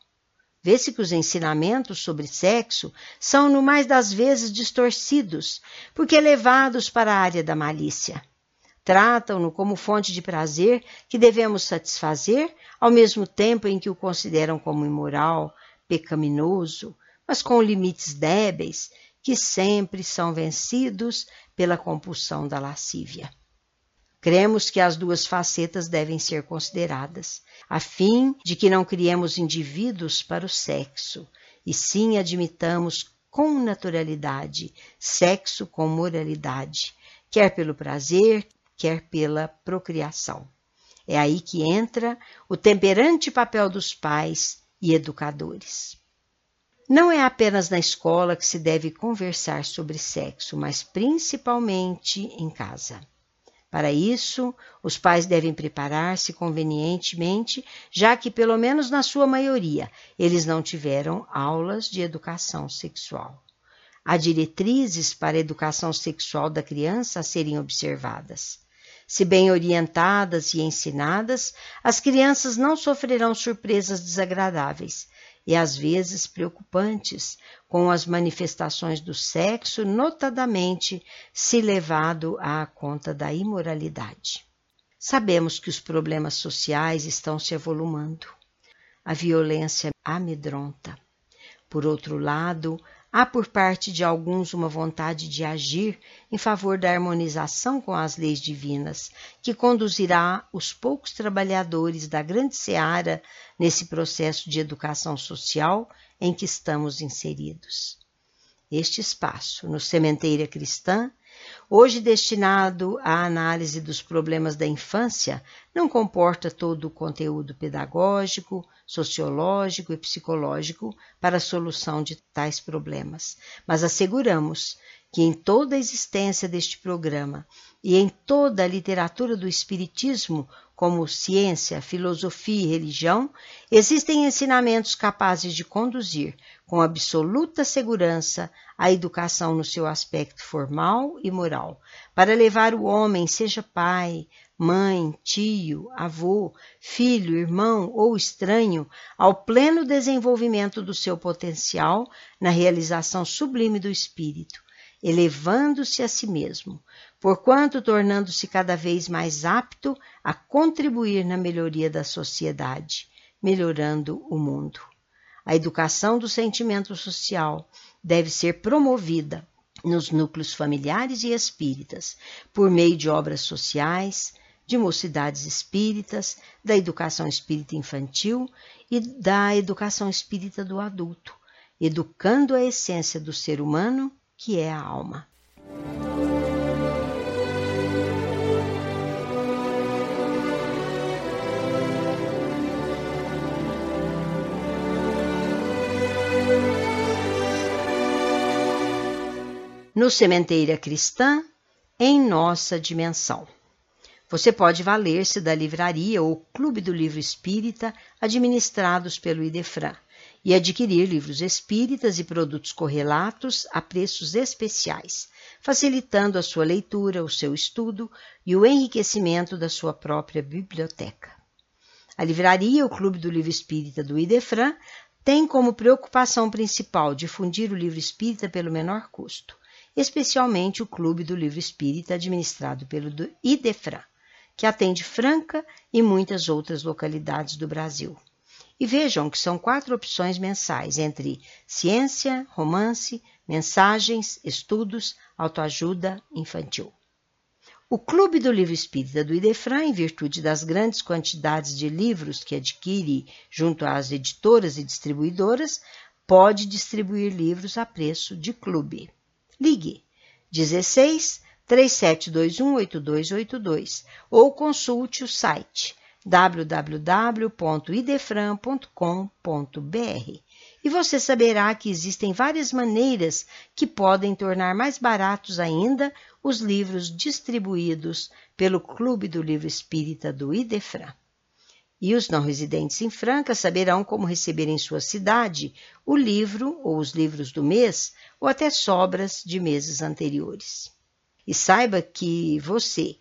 Speaker 2: Vê-se que os ensinamentos sobre sexo são, no mais das vezes, distorcidos, porque levados para a área da malícia. Tratam-no como fonte de prazer que devemos satisfazer, ao mesmo tempo em que o consideram como imoral, pecaminoso, mas com limites débeis que sempre são vencidos pela compulsão da lascívia. Cremos que as duas facetas devem ser consideradas, a fim de que não criemos indivíduos para o sexo, e sim admitamos com naturalidade sexo com moralidade, quer pelo prazer, quer pela procriação. É aí que entra o temperante papel dos pais e educadores. Não é apenas na escola que se deve conversar sobre sexo, mas principalmente em casa. Para isso, os pais devem preparar-se convenientemente, já que, pelo menos na sua maioria, eles não tiveram aulas de educação sexual. Há diretrizes para a educação sexual da criança a serem observadas. Se bem orientadas e ensinadas, as crianças não sofrerão surpresas desagradáveis, e às vezes preocupantes com as manifestações do sexo, notadamente se levado à conta da imoralidade. Sabemos que os problemas sociais estão se avolumando. A violência amedronta. Por outro lado, Há por parte de alguns uma vontade de agir em favor da harmonização com as leis divinas, que conduzirá os poucos trabalhadores da grande seara nesse processo de educação social em que estamos inseridos. Este espaço, no Sementeira Cristã, hoje destinado à análise dos problemas da infância, não comporta todo o conteúdo pedagógico, sociológico e psicológico para a solução de tais problemas, mas asseguramos que em toda a existência deste programa e em toda a literatura do Espiritismo, como ciência, filosofia e religião, existem ensinamentos capazes de conduzir com absoluta segurança a educação no seu aspecto formal e moral, para levar o homem, seja pai, mãe, tio, avô, filho, irmão ou estranho, ao pleno desenvolvimento do seu potencial na realização sublime do espírito, elevando-se a si mesmo, porquanto tornando-se cada vez mais apto a contribuir na melhoria da sociedade, melhorando o mundo. A educação do sentimento social deve ser promovida nos núcleos familiares e espíritas, por meio de obras sociais, de mocidades espíritas, da educação espírita infantil e da educação espírita do adulto, educando a essência do ser humano, que é a alma. No Sementeira Cristã, em nossa dimensão. Você pode valer-se da livraria ou Clube do Livro Espírita, administrados pelo Idefran, e adquirir livros espíritas e produtos correlatos a preços especiais, facilitando a sua leitura, o seu estudo e o enriquecimento da sua própria biblioteca. A livraria, o Clube do Livro Espírita do Idefran, tem como preocupação principal difundir o livro espírita pelo menor custo, especialmente o Clube do Livro Espírita administrado pelo Idefran que atende Franca e muitas outras localidades do Brasil. E vejam que são quatro opções mensais entre ciência, romance, mensagens, estudos, autoajuda infantil. O Clube do Livro Espírita do Idefran, em virtude das grandes quantidades de livros que adquire junto às editoras e distribuidoras, pode distribuir livros a preço de clube. Ligue 16 37218282 ou consulte o site www.idefran.com.br e você saberá que existem várias maneiras que podem tornar mais baratos ainda os livros distribuídos pelo Clube do Livro Espírita do Idefran. E os não residentes em Franca saberão como receber em sua cidade o livro ou os livros do mês ou até sobras de meses anteriores. E saiba que você,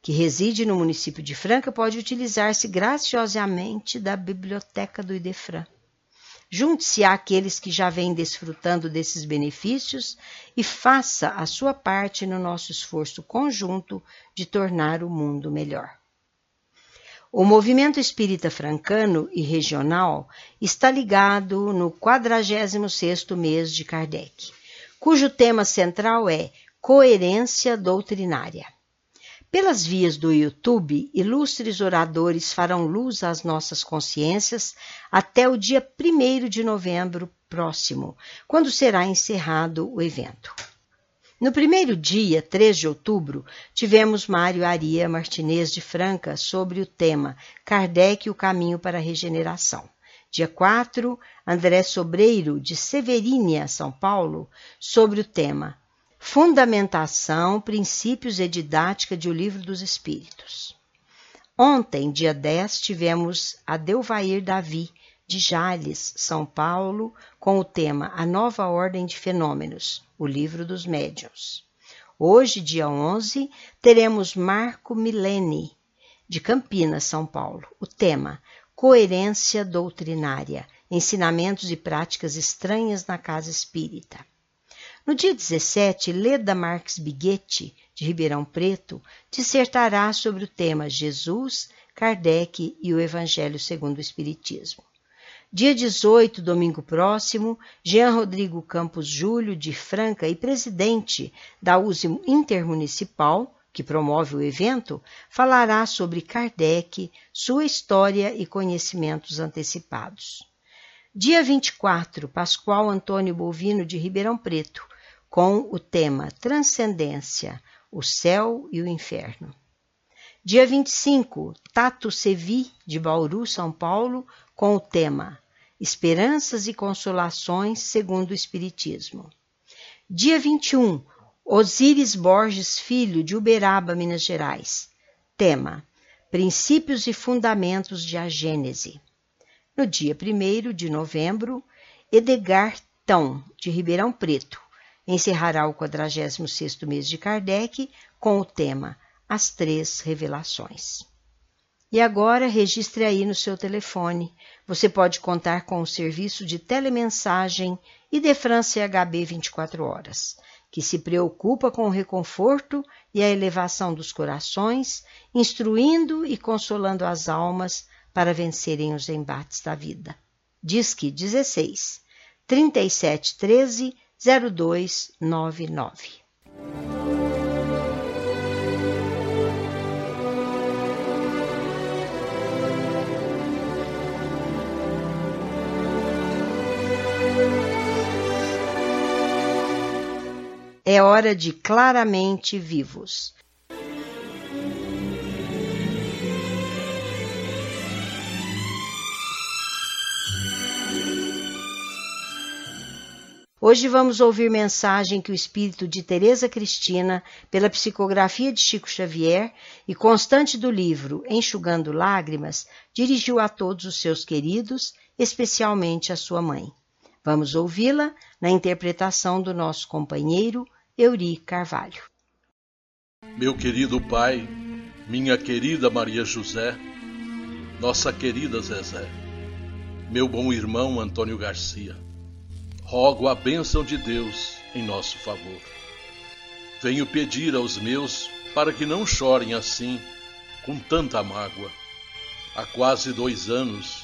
Speaker 2: que reside no município de Franca, pode utilizar-se graciosamente da biblioteca do Idefran. Junte-se àqueles que já vêm desfrutando desses benefícios e faça a sua parte no nosso esforço conjunto de tornar o mundo melhor. O movimento espírita francano e regional está ligado no 46º mês de Kardec, cujo tema central é Coerência doutrinária. Pelas vias do YouTube, ilustres oradores farão luz às nossas consciências até o dia 1 de novembro próximo, quando será encerrado o evento. No primeiro dia, 3 de outubro, tivemos Mário Aria Martinez de Franca sobre o tema Kardec o caminho para a regeneração. Dia 4, André Sobreiro, de Severínia, São Paulo, sobre o tema Fundamentação, Princípios e Didática de O Livro dos Espíritos. Ontem, dia 10, tivemos Adelvair Davi, de Jales, São Paulo, com o tema A Nova Ordem de Fenômenos, o Livro dos Médiuns. Hoje, dia 11, teremos Marco Milene, de Campinas, São Paulo. O tema Coerência Doutrinária, Ensinamentos e Práticas Estranhas na Casa Espírita. No dia 17, Leda Marques Biguetti, de Ribeirão Preto, dissertará sobre o tema Jesus, Kardec e o Evangelho segundo o Espiritismo. Dia 18, domingo próximo, Jean Rodrigo Campos Júlio, de Franca e presidente da USE Intermunicipal, que promove o evento, falará sobre Kardec, sua história e conhecimentos antecipados. Dia 24, Pascoal Antônio Bovino, de Ribeirão Preto, com o tema Transcendência, o Céu e o Inferno. Dia 25, Tato Sevi, de Bauru, São Paulo, com o tema Esperanças e Consolações segundo o Espiritismo. Dia 21, Osíris Borges Filho, de Uberaba, Minas Gerais. Tema Princípios e Fundamentos de a Gênese. No dia 1 de novembro, Edgar Tão, de Ribeirão Preto, encerrará o 46º mês de Kardec com o tema As Três Revelações. E agora registre aí no seu telefone. Você pode contar com o serviço de telemensagem e de France HB 24 horas, que se preocupa com o reconforto e a elevação dos corações, instruindo e consolando as almas para vencerem os embates da vida. Disque 16 3713 0299. É hora de claramente vivos. Hoje vamos ouvir mensagem que o espírito de Teresa Cristina, pela psicografia de Chico Xavier e constante do livro Enxugando Lágrimas, dirigiu a todos os seus queridos, especialmente a sua mãe. Vamos ouvi-la na interpretação do nosso companheiro Euri Carvalho.
Speaker 5: Meu querido pai, minha querida Maria José, nossa querida Zezé, meu bom irmão Antônio Garcia rogo a bênção de Deus em nosso favor. Venho pedir aos meus para que não chorem assim, com tanta mágoa. Há quase dois anos,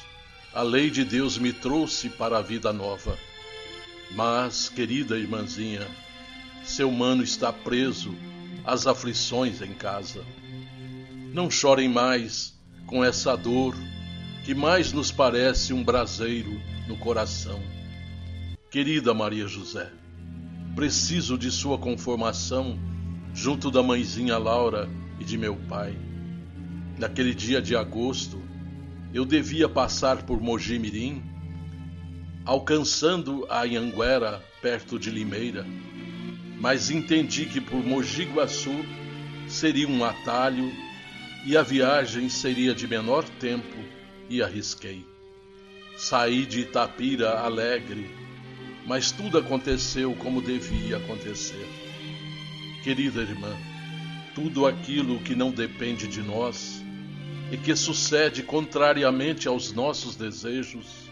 Speaker 5: a lei de Deus me trouxe para a vida nova. Mas, querida irmãzinha, seu mano está preso às aflições em casa. Não chorem mais com essa dor que mais nos parece um braseiro no coração. Querida Maria José, preciso de sua conformação junto da mãezinha Laura e de meu pai. Naquele dia de agosto, eu devia passar por Mojimirim, alcançando a Anhanguera, perto de Limeira, mas entendi que por Mogi Guaçu seria um atalho e a viagem seria de menor tempo e arrisquei. Saí de Itapira alegre mas tudo aconteceu como devia acontecer. Querida irmã, tudo aquilo que não depende de nós e que sucede contrariamente aos nossos desejos,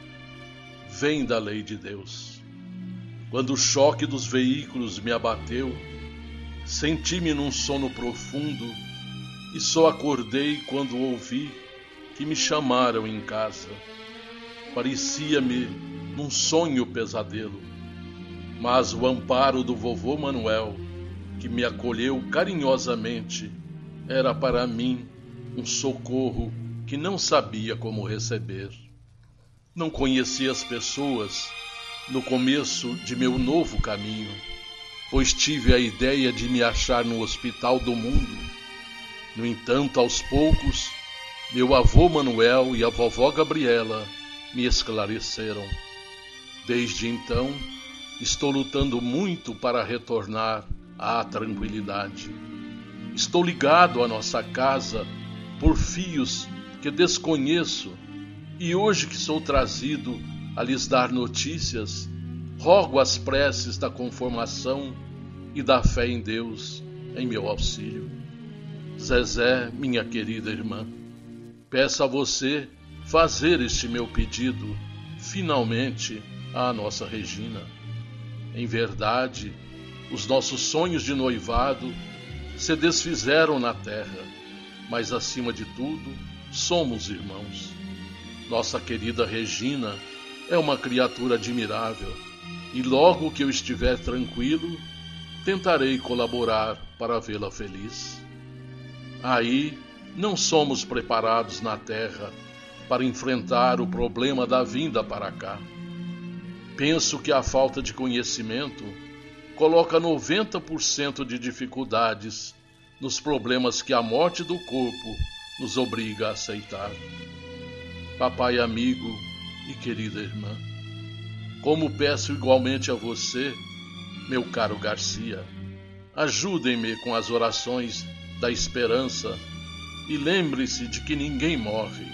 Speaker 5: vem da lei de Deus. Quando o choque dos veículos me abateu, senti-me num sono profundo e só acordei quando ouvi que me chamaram em casa. Parecia-me num sonho pesadelo. Mas o amparo do vovô Manuel, que me acolheu carinhosamente, era para mim um socorro que não sabia como receber. Não conhecia as pessoas no começo de meu novo caminho, pois tive a ideia de me achar no hospital do mundo. No entanto, aos poucos, meu avô Manuel e a vovó Gabriela me esclareceram. Desde então, estou lutando muito para retornar à tranquilidade. Estou ligado à nossa casa por fios que desconheço e hoje que sou trazido a lhes dar notícias, rogo as preces da conformação e da fé em Deus em meu auxílio. Zezé, minha querida irmã, peço a você fazer este meu pedido, finalmente à nossa Regina. Em verdade, os nossos sonhos de noivado se desfizeram na terra, mas acima de tudo, somos irmãos. Nossa querida Regina é uma criatura admirável e logo que eu estiver tranquilo, tentarei colaborar para vê-la feliz. Aí não somos preparados na terra para enfrentar o problema da vinda para cá. Penso que a falta de conhecimento coloca 90% de dificuldades nos problemas que a morte do corpo nos obriga a aceitar. Papai amigo e querida irmã, como peço igualmente a você, meu caro Garcia, ajudem-me com as orações da esperança e lembre-se de que ninguém morre.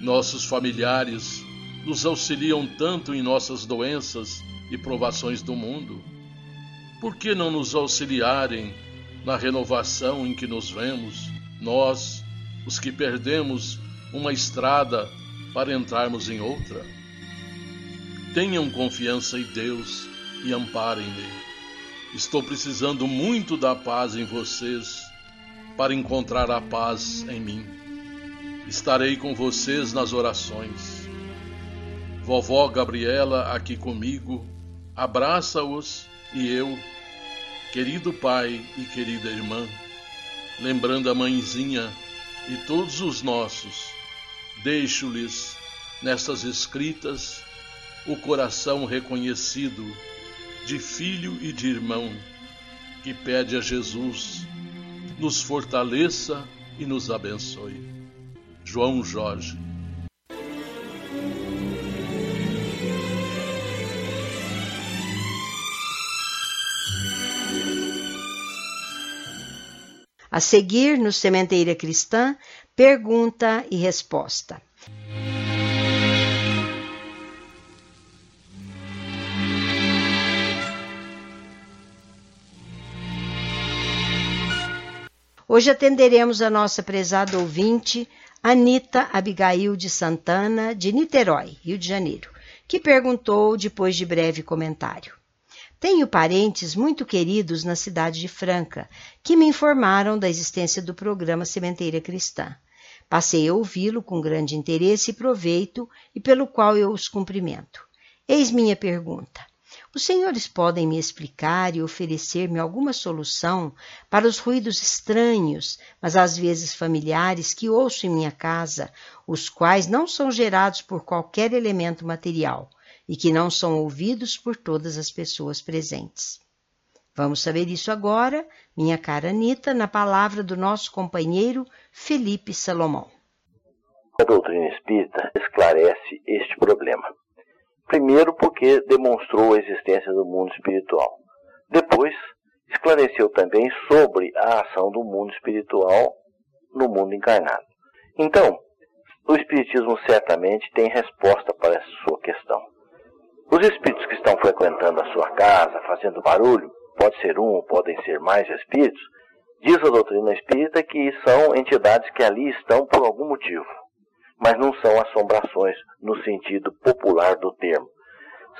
Speaker 5: Nossos familiares nos auxiliam tanto em nossas doenças e provações do mundo? Por que não nos auxiliarem na renovação em que nos vemos, nós, os que perdemos uma estrada para entrarmos em outra? Tenham confiança em Deus e amparem-me. Estou precisando muito da paz em vocês para encontrar a paz em mim. Estarei com vocês nas orações Vovó Gabriela aqui comigo, abraça-os e eu, querido pai e querida irmã, lembrando a mãezinha e todos os nossos, deixo-lhes nestas escritas o coração reconhecido de filho e de irmão que pede a Jesus nos fortaleça e nos abençoe. João Jorge.
Speaker 2: A seguir, no Sementeira Cristã, pergunta e resposta. Hoje atenderemos a nossa prezada ouvinte, Anita Abigail de Santana, de Niterói, Rio de Janeiro, que perguntou depois de breve comentário. Tenho parentes muito queridos na cidade de Franca, que me informaram da existência do programa Sementeira Cristã. Passei a ouvi-lo com grande interesse e proveito e pelo qual eu os cumprimento. Eis minha pergunta. Os senhores podem me explicar e oferecer-me alguma solução para os ruídos estranhos, mas às vezes familiares, que ouço em minha casa, os quais não são gerados por qualquer elemento material e que não são ouvidos por todas as pessoas presentes. Vamos saber isso agora, minha cara Anitta, na palavra do nosso companheiro Felipe Salomão.
Speaker 6: A doutrina espírita esclarece este problema. Primeiro, porque demonstrou a existência do mundo espiritual. Depois, esclareceu também sobre a ação do mundo espiritual no mundo encarnado. Então, o Espiritismo certamente tem resposta para sua questão. Os espíritos que estão frequentando a sua casa, fazendo barulho, pode ser um, podem ser mais espíritos, diz a doutrina espírita que são entidades que ali estão por algum motivo mas não são assombrações no sentido popular do termo.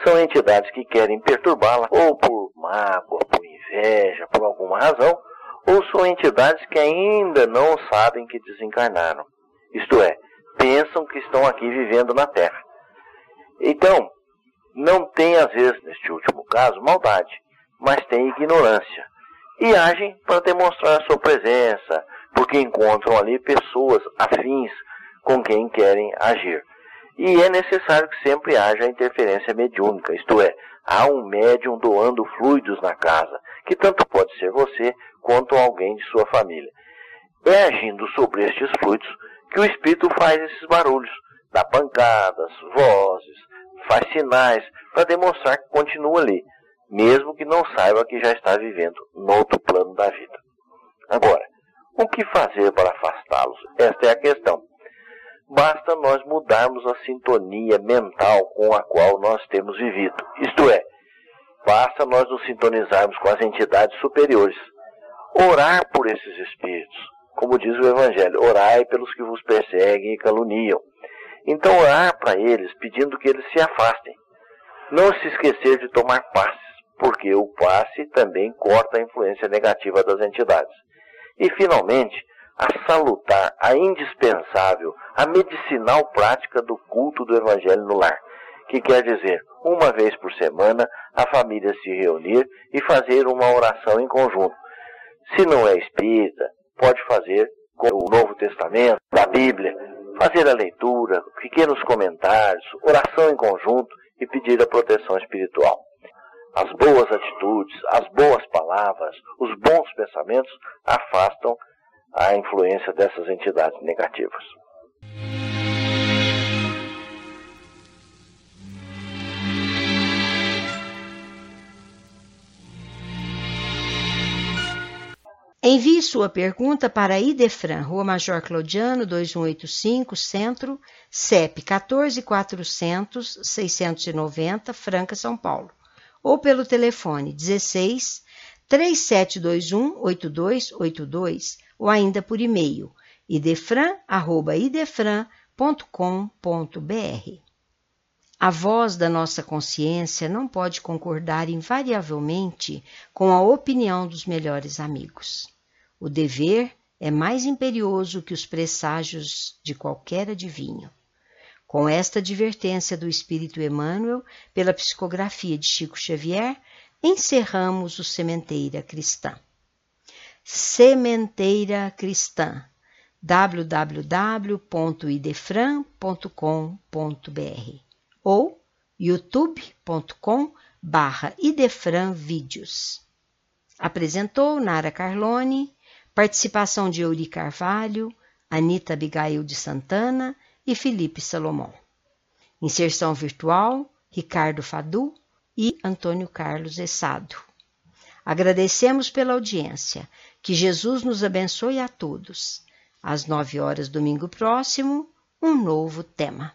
Speaker 6: São entidades que querem perturbá-la ou por mágoa, por inveja, por alguma razão, ou são entidades que ainda não sabem que desencarnaram. Isto é, pensam que estão aqui vivendo na Terra. Então, não tem, às vezes, neste último caso, maldade, mas tem ignorância. E agem para demonstrar a sua presença, porque encontram ali pessoas afins com quem querem agir. E é necessário que sempre haja interferência mediúnica, isto é, há um médium doando fluidos na casa, que tanto pode ser você quanto alguém de sua família. É agindo sobre estes fluidos que o espírito faz esses barulhos, dá pancadas, vozes, faz sinais para demonstrar que continua ali, mesmo que não saiba que já está vivendo no outro plano da vida. Agora, o que fazer para afastá-los? Esta é a questão basta nós mudarmos a sintonia mental com a qual nós temos vivido. Isto é, basta nós nos sintonizarmos com as entidades superiores. Orar por esses espíritos. Como diz o Evangelho, orai pelos que vos perseguem e caluniam. Então, orar para eles, pedindo que eles se afastem. Não se esquecer de tomar passes, porque o passe também corta a influência negativa das entidades. E, finalmente, a salutar, a indispensável, a medicinal prática do culto do Evangelho no lar, que quer dizer, uma vez por semana, a família se reunir e fazer uma oração em conjunto. Se não é espírita, pode fazer com o Novo Testamento, da Bíblia, fazer a leitura, pequenos comentários, oração em conjunto e pedir a proteção espiritual. As boas atitudes, as boas palavras, os bons pensamentos afastam a influência dessas entidades negativas.
Speaker 2: Envie sua pergunta para Idefran, Rua Major Claudiano, 2185, Centro, CEP 14400 690, Franca, São Paulo, ou pelo telefone 16 3721 8282 ou ainda por e-mail idefran@idefran.com.br. A voz da nossa consciência não pode concordar invariavelmente com a opinião dos melhores amigos. O dever é mais imperioso que os presságios de qualquer adivinho. Com esta advertência do Espírito Emmanuel, pela psicografia de Chico Xavier, encerramos o Sementeira Cristã. Sementeira Cristã www.idefran.com.br ou youtube.com barra. Apresentou Nara Carlone, participação de Euri Carvalho, Anita Abigail de Santana e Felipe Salomão. Inserção virtual, Ricardo Fadu e Antônio Carlos Essado. Agradecemos pela audiência. Que Jesus nos abençoe a todos. Às nove horas, domingo próximo, um novo tema.